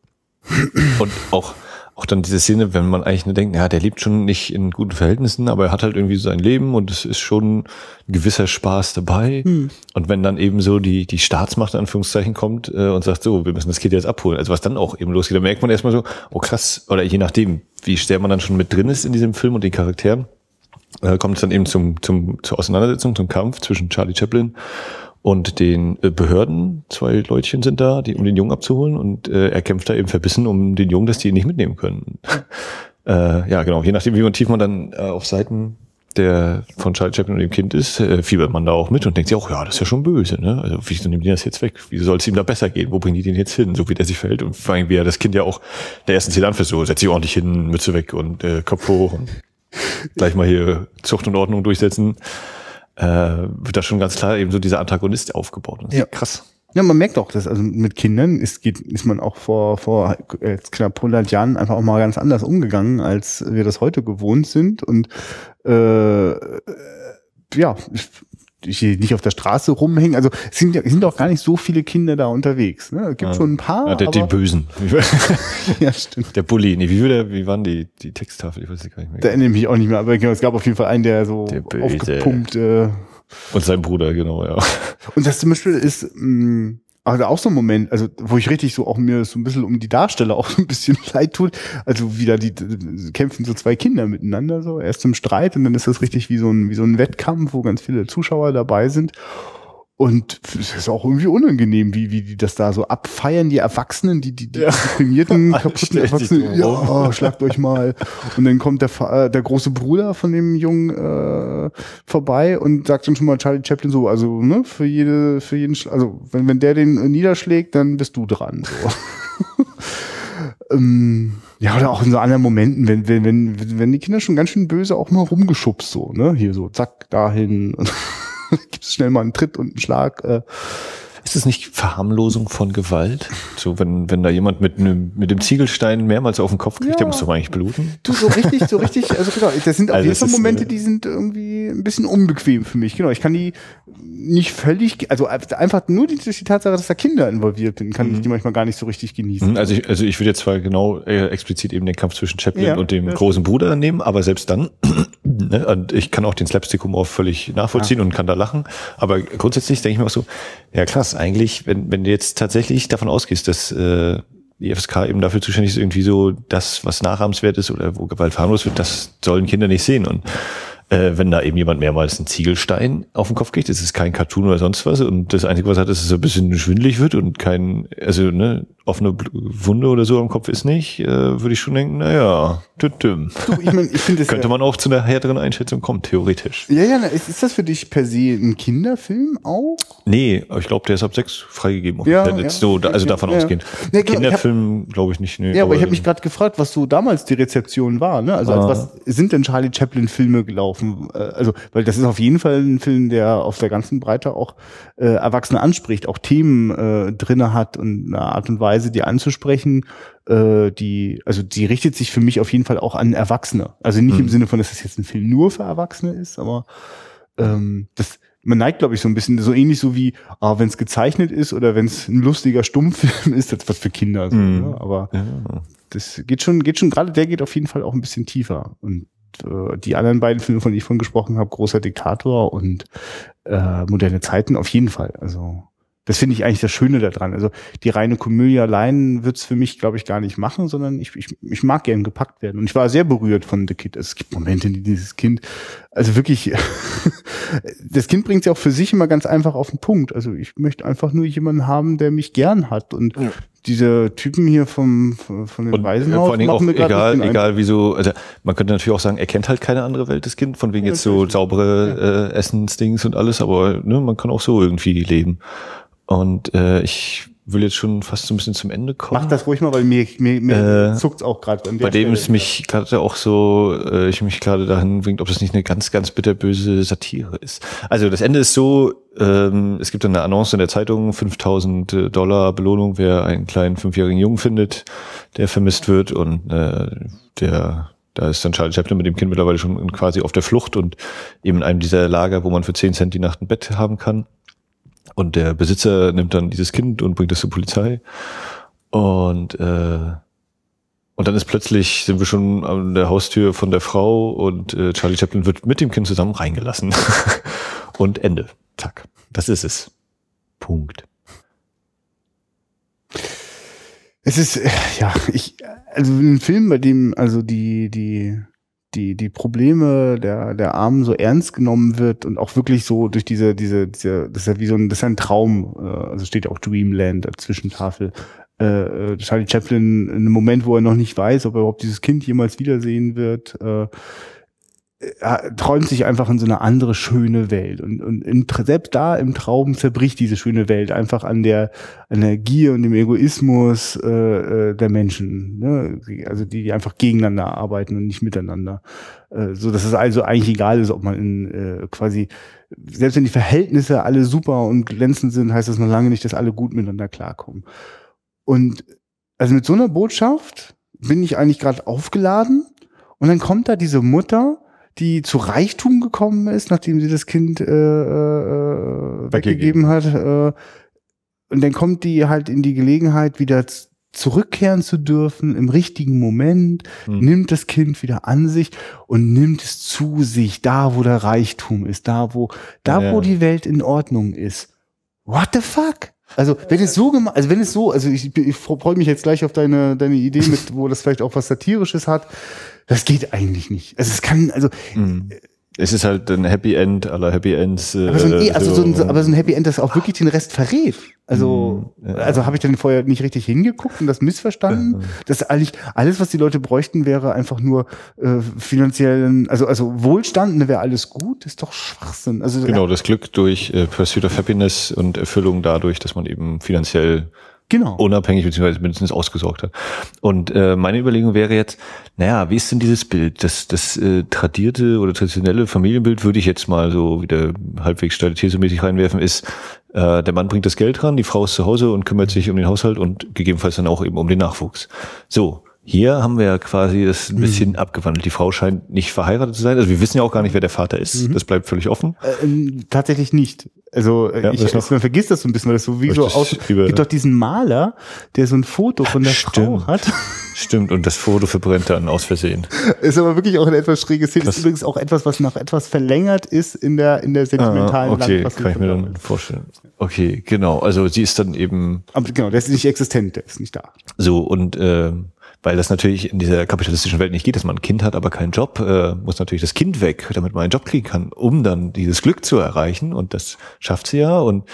Und auch, auch dann diese Szene, wenn man eigentlich nur denkt, ja, der lebt schon nicht in guten Verhältnissen, aber er hat halt irgendwie so sein Leben und es ist schon ein gewisser Spaß dabei. Hm. Und wenn dann eben so die, die Staatsmacht in Anführungszeichen kommt äh, und sagt, so, wir müssen das Kind jetzt abholen, also was dann auch eben losgeht, dann merkt man erstmal so, oh krass, oder je nachdem, wie sehr man dann schon mit drin ist in diesem Film und den Charakteren, äh, kommt es dann eben zum, zum, zur Auseinandersetzung, zum Kampf zwischen Charlie Chaplin und den äh, Behörden. Zwei Leutchen sind da, die, um den Jungen abzuholen und äh, er kämpft da eben verbissen um den Jungen, dass die ihn nicht mitnehmen können. *laughs* äh, ja, genau. Je nachdem, wie man tief man dann äh, auf Seiten der von Charlie Chaplin und dem Kind ist, äh, fiebert man da auch mit und denkt sich auch, ja, das ist ja schon böse, ne? Also wieso nehmen die das jetzt weg? Wieso soll es ihm da besser gehen? Wo bringen die den jetzt hin? So wie der sich verhält und vor allem wie er das Kind ja auch der ersten Szene anfasst, so setz dich ordentlich hin, Mütze weg und äh, Kopf hoch und *laughs* gleich mal hier Zucht und Ordnung durchsetzen, äh, wird da schon ganz klar eben so dieser Antagonist aufgebaut. Das ist Ja. krass. Ja, man merkt auch, dass also mit Kindern ist, geht, ist man auch vor, vor äh, knapp 100 Jahren einfach auch mal ganz anders umgegangen, als wir das heute gewohnt sind. Und äh, ja, ich will nicht auf der Straße rumhängen. Also es sind, sind auch gar nicht so viele Kinder da unterwegs. Ne? Es gibt Ja. schon ein paar. Ja, der, die Bösen. *laughs* *laughs* ja, stimmt. der Bulli. Nee, wie, der, wie waren die, die Texttafel? Ich weiß gar nicht Da mehr. erinnere ich mich auch nicht mehr, aber genau, es gab auf jeden Fall einen, der so Der aufgepumpt. Äh, Und sein Bruder, genau, ja. Und das zum Beispiel ist mh, also auch so ein Moment, also wo ich richtig so auch mir so ein bisschen um die Darsteller auch *laughs* so ein bisschen leid tut. Also wieder die, die kämpfen so zwei Kinder miteinander so erst im Streit und dann ist das richtig wie so ein wie so ein Wettkampf, wo ganz viele Zuschauer dabei sind. Und es ist auch irgendwie unangenehm, wie, wie die das da so abfeiern, die Erwachsenen, die, die, die Ja. deprimierten, *laughs* kaputten Erwachsenen. Ja, oh, schlagt euch mal. Und dann kommt der, äh, der große Bruder von dem Jungen äh, vorbei und sagt dann schon mal Charlie Chaplin so, also ne, für jede, für jeden, also wenn, wenn der den äh, niederschlägt, dann bist du dran. So. *laughs* ähm, ja, oder auch in so anderen Momenten, wenn, wenn, wenn, wenn die Kinder schon ganz schön böse auch mal rumgeschubst, so, ne? Hier so, zack, dahin. *laughs* Und *laughs* gibt's schnell mal einen Tritt und einen Schlag. Äh, Ist es nicht Verharmlosung von Gewalt? So, wenn, wenn da jemand mit einem, mit dem Ziegelstein mehrmals auf den Kopf kriegt, ja. der muss doch eigentlich bluten. Du, so richtig, so richtig, also genau, das sind auf also jeden Fall Momente, die sind irgendwie ein bisschen unbequem für mich. Genau, ich kann die nicht völlig, also einfach nur die, die Tatsache, dass da Kinder involviert sind, kann mhm. ich die manchmal gar nicht so richtig genießen. Mhm, also ich, also ich würde jetzt zwar genau äh, explizit eben den Kampf zwischen Chaplin ja, und dem großen Bruder nehmen, aber selbst dann, ne, und ich kann auch den Slapstick-Humor völlig nachvollziehen ja. und kann da lachen, aber grundsätzlich denke ich mir auch so, ja krass, eigentlich, wenn, wenn du jetzt tatsächlich davon ausgehst, dass äh, die FSK eben dafür zuständig ist, irgendwie so das, was nachahmenswert ist oder wo Gewalt verharmlos wird, das sollen Kinder nicht sehen. Und äh, wenn da eben jemand mehrmals einen Ziegelstein auf den Kopf kriegt, das ist kein Cartoon oder sonst was und das Einzige, was hat, ist, dass es ein bisschen schwindelig wird und kein, also ne, offene Wunde oder so am Kopf ist nicht, äh, würde ich schon denken, naja, tütüm. Du, ich mein, ich *laughs* Könnte ja, man auch zu einer härteren Einschätzung kommen, theoretisch. Ja, ja, ist, ist das für dich per se ein Kinderfilm auch? Nee, ich glaube, der ist ab sechs freigegeben. Ja, ja so, also davon ja. ausgehend. Nee, Kinderfilm glaube ich nicht. Nee, ja, aber, aber ich habe mich gerade gefragt, was so damals die Rezeption war. Ne? Also ah. was sind denn Charlie Chaplin Filme gelaufen? Äh, also, weil das ist auf jeden Fall ein Film, der auf der ganzen Breite auch äh, Erwachsene anspricht, auch Themen äh, drinne hat und eine Art und Weise Weise, die anzusprechen, äh, die, also die richtet sich für mich auf jeden Fall auch an Erwachsene. Also nicht mhm. im Sinne von, dass das jetzt ein Film nur für Erwachsene ist, aber ähm, das, man neigt, glaube ich, so ein bisschen, so ähnlich so wie, ah, wenn es gezeichnet ist oder wenn es ein lustiger Stummfilm *laughs* ist, das was für Kinder. So, mm. ne? Aber ja. das geht schon, geht schon, gerade der geht auf jeden Fall auch ein bisschen tiefer. Und äh, die anderen beiden Filme, von denen ich vorhin gesprochen habe, Großer Diktator und äh, Moderne Zeiten, auf jeden Fall. Also das finde ich eigentlich das Schöne daran. Also die reine Komödie allein wird's für mich, glaube ich, gar nicht machen, sondern ich, ich, ich mag gern gepackt werden. Und ich war sehr berührt von The Kid. Es gibt Momente, die dieses Kind, also wirklich, *laughs* das Kind bringt ja auch für sich immer ganz einfach auf den Punkt. Also ich möchte einfach nur jemanden haben, der mich gern hat und ja. Diese Typen hier vom von den Waisenhaus vor allen Dingen auch egal egal wieso also man könnte natürlich auch sagen er kennt halt keine andere Welt das Kind von wegen ja, jetzt so saubere ja. äh, Essensdings und alles aber ne, man kann auch so irgendwie leben und äh, ich will jetzt schon fast so ein bisschen zum Ende kommen. Mach das ruhig mal, weil mir, mir, mir äh, zuckt's auch gerade. Bei dem ist mich gerade auch so, äh, ich mich gerade dahin bringt, ob das nicht eine ganz, ganz bitterböse Satire ist. Also das Ende ist so, ähm, es gibt eine Annonce in der Zeitung, 5000 äh, Dollar Belohnung, wer einen kleinen fünfjährigen Jungen findet, der vermisst wird und äh, der da ist dann Charlie Chaplin mit dem Kind mittlerweile schon quasi auf der Flucht und eben in einem dieser Lager, wo man für 10 Cent die Nacht ein Bett haben kann. Und der Besitzer nimmt dann dieses Kind und bringt es zur Polizei. Und, äh, und dann ist plötzlich, sind wir schon an der Haustür von der Frau und äh, Charlie Chaplin wird mit dem Kind zusammen reingelassen. *laughs* und Ende. Zack. Das ist es. Punkt. Es ist, äh, ja, ich, also ein Film, bei dem, also die, die, die, die Probleme der, der Armen so ernst genommen wird und auch wirklich so durch diese, diese, diese das ist ja wie so ein, das ist ein Traum, äh, also steht ja auch Dreamland Zwischentafel. Äh, äh, Charlie Chaplin, in einem Moment, wo er noch nicht weiß, ob er überhaupt dieses Kind jemals wiedersehen wird, äh, träumt sich einfach in so eine andere schöne Welt und, und in, selbst da im Traum zerbricht diese schöne Welt einfach an der an der Gier und dem Egoismus äh, äh, der Menschen, ne? also die, die einfach gegeneinander arbeiten und nicht miteinander, äh, so dass es also eigentlich egal ist, ob man in äh, quasi selbst wenn die Verhältnisse alle super und glänzend sind, heißt das noch lange nicht, dass alle gut miteinander klarkommen. Und also mit so einer Botschaft bin ich eigentlich gerade aufgeladen und dann kommt da diese Mutter die zu Reichtum gekommen ist, nachdem sie das Kind äh, äh, weggegeben hat. Äh, und dann kommt die halt in die Gelegenheit, wieder zurückkehren zu dürfen im richtigen Moment, hm. nimmt das Kind wieder an sich und nimmt es zu sich, da wo der Reichtum ist, da wo, da ja. wo die Welt in Ordnung ist. What the fuck? Also wenn es so gemacht, also wenn es so, also ich, ich freue mich jetzt gleich auf deine deine Idee mit, wo das vielleicht auch was satirisches hat. Das geht eigentlich nicht. Also es kann, also mhm. Es ist halt ein Happy End aller Happy Ends. Äh, aber, so ein, also so ein, aber so ein Happy End, das auch wirklich den Rest verrät. Also, mm, ja. also habe ich dann vorher nicht richtig hingeguckt und das missverstanden. Ja. Das eigentlich alles, was die Leute bräuchten, wäre einfach nur äh, finanziellen, also also Wohlstand, ne, wäre alles gut, ist doch Schwachsinn. Also genau, das Glück durch äh, Pursuit of Happiness und Erfüllung dadurch, dass man eben finanziell Genau. unabhängig beziehungsweise mindestens ausgesorgt hat. Und äh, meine Überlegung wäre jetzt, naja, wie ist denn dieses Bild? Das, das äh, tradierte oder traditionelle Familienbild würde ich jetzt mal so wieder halbwegs statitätsmäßig reinwerfen, ist, äh, der Mann bringt das Geld ran, die Frau ist zu Hause und kümmert sich um den Haushalt und gegebenenfalls dann auch eben um den Nachwuchs. So, hier haben wir ja quasi das ein bisschen Mhm. abgewandelt. Die Frau scheint nicht verheiratet zu sein. Also wir wissen ja auch gar nicht, wer der Vater ist. Mhm. Das bleibt völlig offen. Äh, ähm, tatsächlich nicht. Also äh, Ja, ich, noch? man vergisst das so ein bisschen, weil das so wie so aus. gibt doch diesen Maler, der so ein Foto von der Frau Stimmt. hat. Stimmt. Und das Foto verbrennt dann aus Versehen. *laughs* Ist aber wirklich auch eine etwas schräge Szene. Das- ist übrigens auch etwas, was noch etwas verlängert ist in der in der sentimentalen Ah, okay, kann ich mir dann vorstellen. Okay, genau. Also sie ist dann eben Aber genau, der ist nicht existent, der ist nicht da. so und ähm, weil das natürlich in dieser kapitalistischen Welt nicht geht, dass man ein Kind hat, aber keinen Job, äh, muss natürlich das Kind weg, damit man einen Job kriegen kann, um dann dieses Glück zu erreichen. Und das schafft sie ja. Und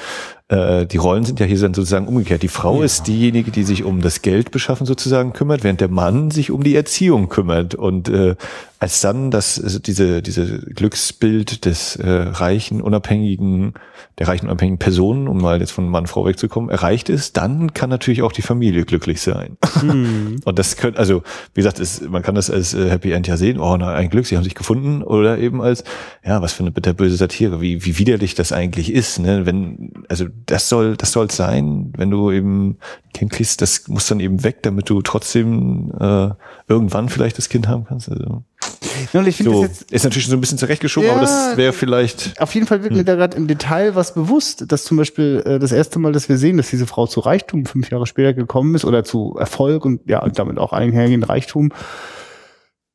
äh, die Rollen sind ja hier dann sozusagen umgekehrt. Die Frau Ja. ist diejenige, die sich um das Geld beschaffen sozusagen kümmert, während der Mann sich um die Erziehung kümmert. Und äh, als dann das also diese diese Glücksbild des äh, reichen unabhängigen der reichen unabhängigen Person, um mal jetzt von Mann Frau wegzukommen, erreicht ist, dann kann natürlich auch die Familie glücklich sein. *laughs* Und das könnte, also wie gesagt, ist, man kann das als äh, Happy End ja sehen, oh na, ein Glück, sie haben sich gefunden, oder eben als, ja, was für eine bitterböse Satire, wie, wie widerlich das eigentlich ist, ne? Wenn, also das soll, das soll sein, wenn du eben ein Kind kriegst, das muss dann eben weg, damit du trotzdem äh, irgendwann vielleicht das Kind haben kannst. Also, Und ich so, jetzt ist natürlich so ein bisschen zurechtgeschoben, Ja, aber das wäre vielleicht. auf jeden Fall wird mir da gerade im Detail was bewusst, dass zum Beispiel äh, das erste Mal, dass wir sehen, dass diese Frau zu Reichtum fünf Jahre später gekommen ist oder zu Erfolg und ja, damit auch einhergehend Reichtum,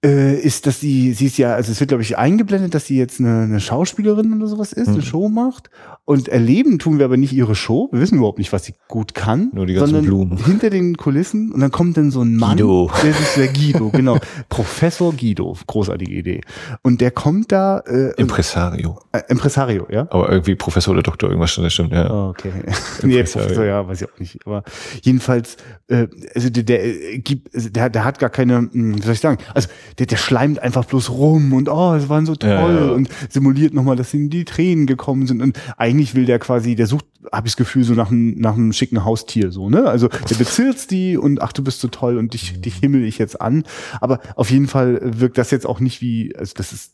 äh, ist, dass sie, sie ist ja, also es wird, glaube ich, eingeblendet, dass sie jetzt eine, eine Schauspielerin oder sowas ist, eine Mhm. Show macht. Und erleben tun wir aber nicht ihre Show. Wir wissen überhaupt nicht, was sie gut kann. Nur die ganzen sondern Blumen. *laughs* Hinter den Kulissen und dann kommt dann so ein Mann, Guido. der sich der Guido, genau, *laughs* Professor Guido, großartige Idee. Und der kommt da äh, Impresario. äh, Impresario, ja? Aber irgendwie Professor oder Doktor, irgendwas schon, das stimmt, ja. Oh, Okay. *laughs* nee. Professor, ja, weiß ich auch nicht. Aber jedenfalls, äh, also der, der äh, gibt, also der, der hat gar keine, hm, wie soll ich sagen, also der, der schleimt einfach bloß rum und oh, es waren so toll Ja, ja. und simuliert nochmal, dass ihm die Tränen gekommen sind. Und eigentlich will der quasi, der sucht, habe ich das Gefühl, so nach einem, nach einem schicken Haustier, so, ne? Also der bezirzt die und ach, du bist so toll und dich, dich himmel ich jetzt an. Aber auf jeden Fall wirkt das jetzt auch nicht wie, also das ist,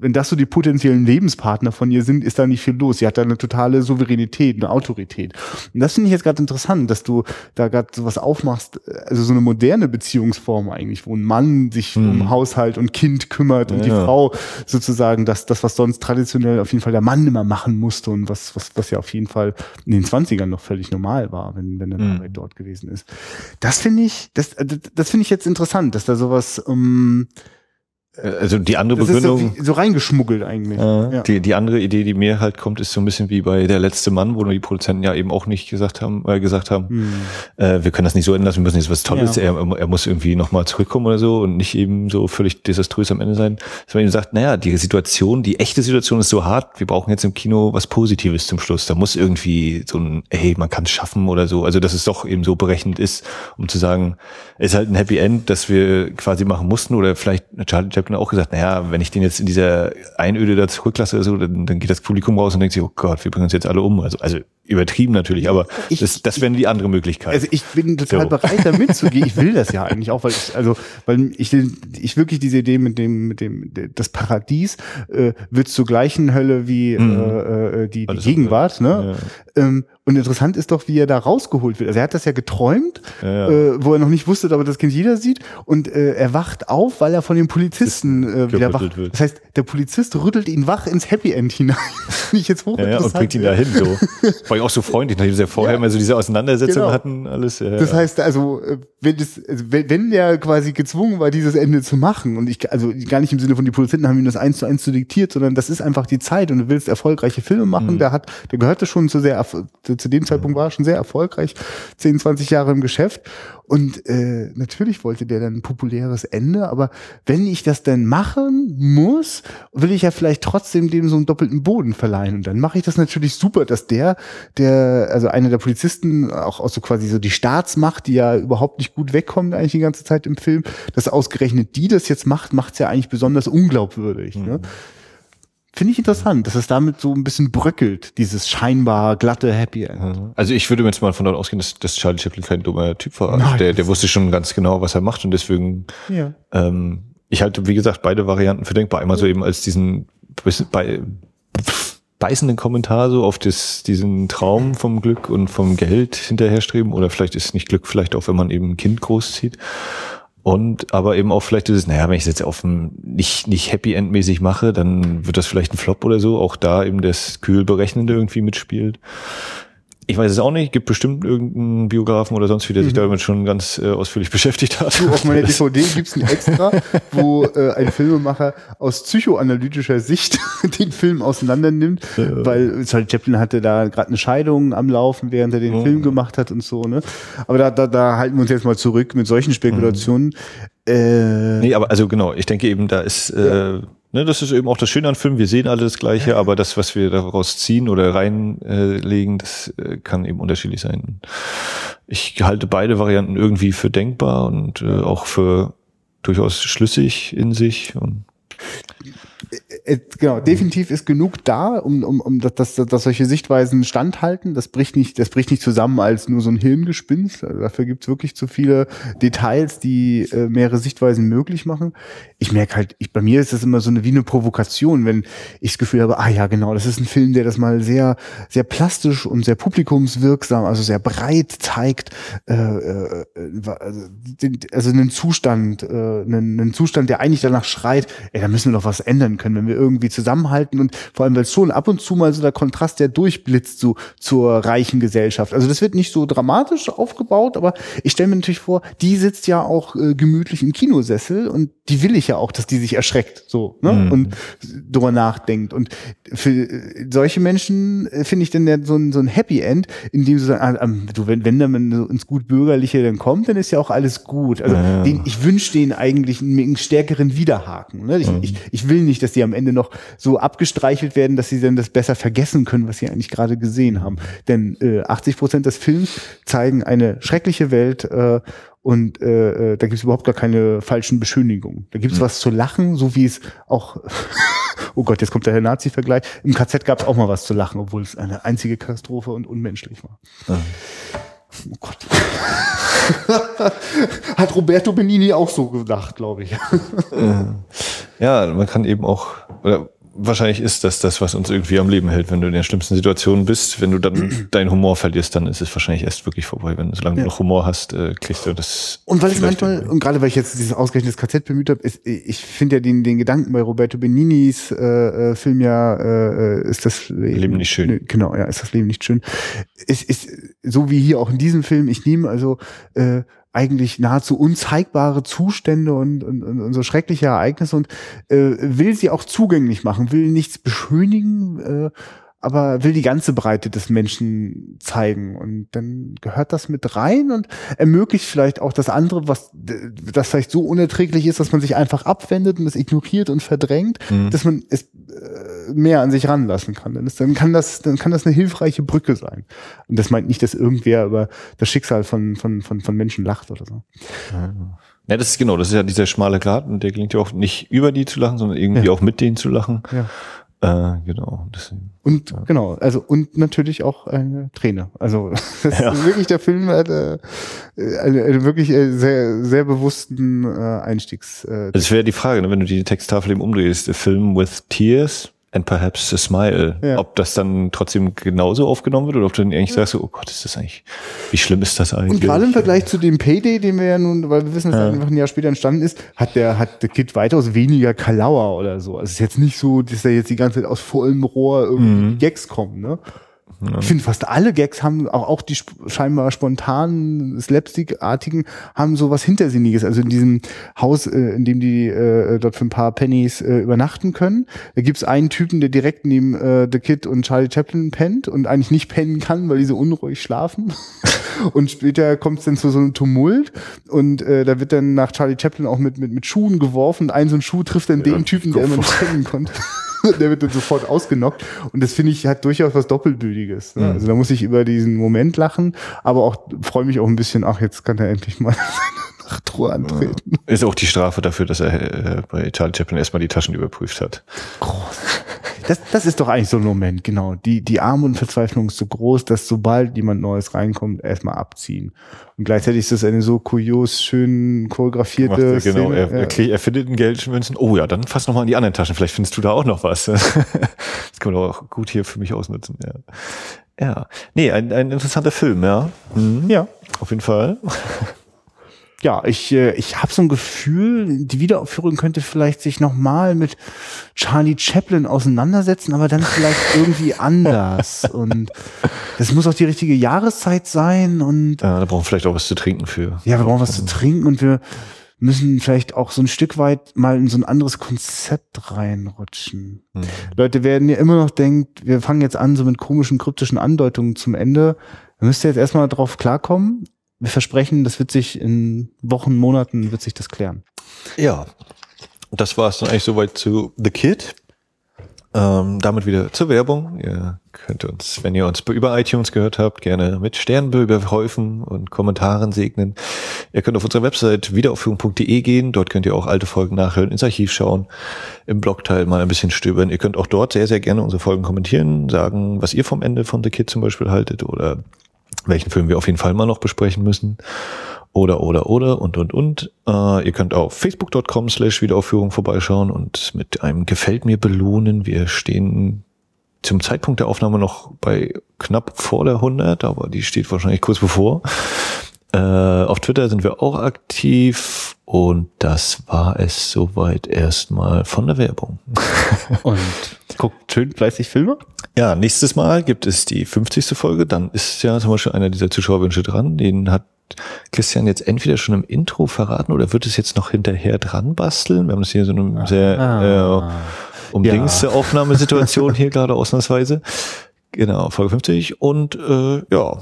wenn das so die potenziellen Lebenspartner von ihr sind, ist da nicht viel los. Sie hat da eine totale Souveränität, eine Autorität. Und das finde ich jetzt gerade interessant, dass du da gerade sowas aufmachst, also so eine moderne Beziehungsform eigentlich, wo ein Mann sich um Haushalt und Kind kümmert und die Ja. Frau sozusagen das, das, was sonst traditionell auf jeden Fall der Mann immer machen musste und was, was, was ja auf jeden Fall in den 20ern noch völlig normal war, wenn, wenn eine Mhm. Arbeit dort gewesen ist. Das finde ich, das, das, das finde ich jetzt interessant, dass da sowas, um, Also die andere das so, Begründung. wie, so reingeschmuggelt eigentlich. Äh, ja. die, die andere Idee, die mir halt kommt, ist so ein bisschen wie bei Der letzte Mann, wo die Produzenten ja eben auch nicht gesagt haben, äh, gesagt haben, Hm. äh, wir können das nicht so enden lassen, wir müssen jetzt was Tolles, Ja. er, er muss irgendwie nochmal zurückkommen oder so und nicht eben so völlig desaströs am Ende sein. Dass man eben sagt, naja, die Situation, die echte Situation ist so hart, wir brauchen jetzt im Kino was Positives zum Schluss. Da muss irgendwie so ein, hey, man kann es schaffen oder so. Also dass es doch eben so berechnend ist, um zu sagen, es ist halt ein Happy End, das wir quasi machen mussten. Oder vielleicht hat Charlie Chaplin auch gesagt, naja, wenn ich den jetzt in dieser Einöde da zurücklasse so, dann, dann geht das Publikum raus und denkt sich, oh Gott, wir bringen uns jetzt alle um. Also, also übertrieben natürlich, aber Ich- das, das wäre die andere Möglichkeit. Also ich bin total So. bereit, da mitzugehen. Ich will das ja *laughs* eigentlich auch, weil ich, also, weil ich, ich wirklich diese Idee mit dem, mit dem, das Paradies äh, wird zur gleichen Hölle wie Mhm. äh, äh, die, die Gegenwart. Ne? Ähm, und interessant ist doch, wie er da rausgeholt wird. Also er hat das ja geträumt, Ja, ja. Äh, wo er noch nicht wusste, aber das Kind jeder sieht. Und äh, er wacht auf, weil er von den Polizisten äh, wieder wach. gerüttelt wird. Das heißt, der Polizist rüttelt ihn wach ins Happy End hinein. *laughs* Ich jetzt Ja, ja, und bringt ihn dahin so. *laughs* Ich auch so freundlich, nachdem sie ja vorher Ja. immer so diese Auseinandersetzungen Genau. hatten, alles. Ja, Das heißt also, äh, wenn, das, also wenn, wenn der quasi gezwungen war, dieses Ende zu machen, und ich, also gar nicht im Sinne von die Produzenten haben ihm das eins zu eins zu diktiert, sondern das ist einfach die Zeit und du willst erfolgreiche Filme machen, Mhm. der hat, der gehörte schon zu sehr, zu dem Zeitpunkt war er schon sehr erfolgreich, 10, 20 Jahre im Geschäft und äh, natürlich wollte der dann ein populäres Ende, aber wenn ich das dann machen muss, will ich ja vielleicht trotzdem dem so einen doppelten Boden verleihen und dann mache ich das natürlich super, dass der, der, also einer der Polizisten, auch, auch so quasi so die Staatsmacht, die ja überhaupt nicht gut wegkommt eigentlich die ganze Zeit im Film, dass ausgerechnet die das jetzt macht, macht's ja eigentlich besonders unglaubwürdig. Ne? Finde ich interessant, dass es damit so ein bisschen bröckelt, dieses scheinbar glatte Happy End. Also ich würde jetzt mal von dort ausgehen, dass, dass Charlie Chaplin kein dummer Typ war. Nein, der, der wusste schon ganz genau, was er macht und deswegen, Ja. ähm, ich halte, wie gesagt, beide Varianten für denkbar. Einmal so eben als diesen bei, beißenden Kommentar so auf das, diesen Traum vom Glück und vom Geld hinterherstreben oder vielleicht ist nicht Glück vielleicht auch, wenn man eben ein Kind großzieht. Und aber eben auch vielleicht dieses, naja, wenn ich es jetzt auf nicht, nicht Happy End mäßig mache, dann wird das vielleicht ein Flop oder so. Auch da eben das kühl Berechnende irgendwie mitspielt. Ich weiß es auch nicht, gibt bestimmt irgendeinen Biografen oder sonst wie, der sich damit schon ganz äh, ausführlich *laughs* beschäftigt hat. Du, auf meiner DVD gibt's ein Extra, wo äh, ein Filmemacher aus psychoanalytischer Sicht *laughs* den Film auseinander nimmt, weil Charlie Chaplin hatte da gerade eine Scheidung am Laufen, während er den Oh. Film gemacht hat und so. Ne? Aber da, da, da halten wir uns jetzt mal zurück mit solchen Spekulationen. Äh, Nee, aber also genau, ich denke eben, da ist, äh, ne, das ist eben auch das Schöne an Filmen, wir sehen alle das Gleiche, aber das, was wir daraus ziehen oder reinlegen, äh, das äh, kann eben unterschiedlich sein. Ich halte beide Varianten irgendwie für denkbar und äh, auch für durchaus schlüssig in sich. Und genau, definitiv ist genug da, um, um, um dass, dass, dass solche Sichtweisen standhalten. Das bricht nicht, das bricht nicht zusammen als nur so ein Hirngespinst. Also dafür gibt's wirklich zu viele Details, die äh, mehrere Sichtweisen möglich machen. Ich merke halt, ich, bei mir ist das immer so eine wie eine Provokation, wenn ich das Gefühl habe, ah ja, genau, das ist ein Film, der das mal sehr, sehr plastisch und sehr publikumswirksam, also sehr breit zeigt, äh, äh, also, den, also einen Zustand, äh, einen, einen Zustand, der eigentlich danach schreit, ey, da müssen wir doch was ändern können, wenn wir irgendwie zusammenhalten und vor allem, weil es schon ab und zu mal so der Kontrast, der durchblitzt so zur reichen Gesellschaft. Also das wird nicht so dramatisch aufgebaut, aber ich stelle mir natürlich vor, die sitzt ja auch äh, gemütlich im Kinosessel und die will ich ja auch, dass die sich erschreckt, so, ne? Mhm. Und drüber nachdenkt. Und für äh, solche Menschen äh, finde ich dann ja so ein, so ein Happy End, in dem sie sagen, ah, ähm, du, wenn, wenn dann so ins gut Bürgerliche dann kommt, dann ist ja auch alles gut. Also Ja. den, ich wünsche denen eigentlich einen, einen stärkeren Widerhaken. Ne? Ich, ich, ich will nicht, dass die am Ende noch so abgestreichelt werden, dass sie dann das besser vergessen können, was sie eigentlich gerade gesehen haben. Denn äh, 80 Prozent des Films zeigen eine schreckliche Welt äh, und äh, äh, da gibt es überhaupt gar keine falschen Beschönigungen. Da gibt es was zu lachen, so wie es auch, *laughs* oh Gott, jetzt kommt der Nazi-Vergleich. Im KZ gab es auch mal was zu lachen, obwohl es eine einzige Katastrophe und unmenschlich war. Oh Gott. *laughs* *laughs* Hat Roberto Benini auch so gedacht, glaube ich. ja, man kann eben auch, oder wahrscheinlich ist das das, was uns irgendwie am Leben hält. Wenn du in der schlimmsten Situation bist, wenn du dann *clears throat* deinen Humor verlierst, dann ist es wahrscheinlich erst wirklich vorbei. Wenn solange Ja. du noch Humor hast, äh, kriegst du das. Und weil es manchmal, und gerade weil ich jetzt dieses ausgerechnetes KZ bemüht habe, ist, ich finde ja den, den Gedanken bei Roberto Beninis äh, äh, Film ja, äh, äh, ist das Leben, Leben nicht schön. Nö, Genau, ja, ist das Leben nicht schön. Es ist so wie hier auch in diesem Film, ich nehme also äh, eigentlich nahezu unzeigbare Zustände und, und, und, so schreckliche Ereignisse und äh, will sie auch zugänglich machen, will nichts beschönigen, äh, aber will die ganze Breite des Menschen zeigen. Und dann gehört das mit rein und ermöglicht vielleicht auch das andere, was das vielleicht so unerträglich ist, dass man sich einfach abwendet und es ignoriert und verdrängt, Mhm. dass man es mehr an sich ranlassen kann. Dann, ist, dann kann das, dann kann das eine hilfreiche Brücke sein. Und das meint nicht, dass irgendwer über das Schicksal von, von, von, von Menschen lacht oder so. Ja, das ist genau, das ist ja dieser schmale Grat und der gelingt ja auch nicht über die zu lachen, sondern irgendwie Ja. auch mit denen zu lachen. Ja. Äh, genau. Deswegen. Und genau, also und natürlich auch eine Träne. Also *laughs* das Ja. ist wirklich der Film hat äh, eine, eine wirklich äh, sehr sehr bewussten äh, Einstiegs. Äh, Das wäre die Frage, ne, wenn du die Texttafel eben umdrehst, a film with tears and perhaps a smile, Ja. ob das dann trotzdem genauso aufgenommen wird oder ob du dann eigentlich sagst, so, oh Gott, ist das eigentlich, wie schlimm ist das eigentlich? und gerade im Vergleich zu dem Payday, den wir ja nun, weil wir wissen, dass er einfach ein Jahr später entstanden ist, hat der hat der Kid weitaus weniger Kalauer oder so. Also es ist jetzt nicht so, dass er jetzt die ganze Zeit aus vollem Rohr irgendwie die Gags kommen, ne? Ich finde, fast alle Gags haben, auch, auch die scheinbar spontanen, Slapstick-artigen, haben so was Hintersinniges. Also in diesem Haus, äh, in dem die äh, dort für ein paar Pennies äh, übernachten können, da gibt's einen Typen, der direkt neben äh, The Kid und Charlie Chaplin pennt und eigentlich nicht pennen kann, weil die so unruhig schlafen. *laughs* und später kommt es dann zu so einem Tumult und äh, da wird dann nach Charlie Chaplin auch mit, mit, mit Schuhen geworfen und ein so ein Schuh trifft dann den Typen, der immer nicht pennen konnte. *laughs* *laughs* der wird dann sofort ausgenockt. Und das finde ich hat durchaus was Doppelbödiges. Ne? Also da muss ich über diesen Moment lachen, aber auch freue mich auch ein bisschen, ach, jetzt kann er endlich mal *laughs* seine Nachtruhe antreten. Ist auch die Strafe dafür, dass er äh, bei Charlie Chaplin erstmal die Taschen überprüft hat. Groß. Das, das ist doch eigentlich so ein Moment, genau. Die, die Armut und Verzweiflung ist so groß, dass sobald jemand Neues reinkommt, erstmal abziehen. Und gleichzeitig ist das eine so kurios, schön choreografierte Macht er, genau, Szene. er, Ja. er, er findet ein Geldmünzen. Oh ja, dann fass noch mal in die anderen Taschen. Vielleicht findest du da auch noch was. *laughs* das kann man auch gut hier für mich ausnutzen. Ja, ja. nee, ein, ein interessanter Film, ja. Mhm. ja. Auf jeden Fall. Ja, ich, äh, ich habe so ein Gefühl, die Wiederaufführung könnte vielleicht sich nochmal mit Charlie Chaplin auseinandersetzen, aber dann vielleicht *laughs* irgendwie anders. Und das muss auch die richtige Jahreszeit sein. Und Ja, da brauchen wir vielleicht auch was zu trinken für. ja, wir brauchen was zu trinken und wir müssen vielleicht auch so ein Stück weit mal in so ein anderes Konzept reinrutschen. Mhm. Leute werden ja immer noch denkt, wir fangen jetzt an so mit komischen, kryptischen Andeutungen zum Ende. Da müsst ihr jetzt erstmal drauf klarkommen. Wir versprechen, das wird sich in Wochen, Monaten wird sich das klären. Ja, das war es dann eigentlich soweit zu The Kid. Ähm, damit wieder zur Werbung. Ihr könnt uns, wenn ihr uns über iTunes gehört habt, gerne mit Sternen überhäufen und Kommentaren segnen. Ihr könnt auf unsere Website wiederaufführung.de gehen. Dort könnt ihr auch alte Folgen nachhören, ins Archiv schauen, im Blogteil mal ein bisschen stöbern. Ihr könnt auch dort sehr, sehr gerne unsere Folgen kommentieren, sagen, was ihr vom Ende von The Kid zum Beispiel haltet oder welchen Film wir auf jeden Fall mal noch besprechen müssen. Oder, oder, oder und, und, und. Äh, ihr könnt auf facebook.com slash Wiederaufführung vorbeischauen und mit einem Gefällt mir belohnen. Wir stehen zum Zeitpunkt der Aufnahme noch bei knapp vor der 100, aber die steht wahrscheinlich kurz bevor. Äh, auf Twitter sind wir auch aktiv und das war es soweit erstmal von der Werbung. *laughs* Und guckt schön fleißig Filme. Ja, nächstes Mal gibt es die 50. Folge. Dann ist ja zum Beispiel einer dieser Zuschauerwünsche dran. Den hat Christian jetzt entweder schon im Intro verraten oder wird es jetzt noch hinterher dran basteln. Wir haben das hier so eine sehr Ah. äh, umdingste Aufnahmesituation hier gerade ausnahmsweise. Genau, Folge 50. Und äh, ja,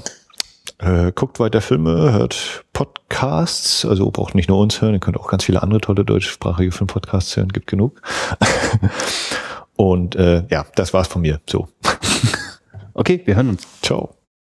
äh, guckt weiter Filme, hört Podcasts, also braucht nicht nur uns hören, ihr könnt auch ganz viele andere tolle deutschsprachige Filmpodcasts hören, gibt genug. *laughs* Und äh, ja, das war's von mir. So, Okay, wir hören uns. ciao.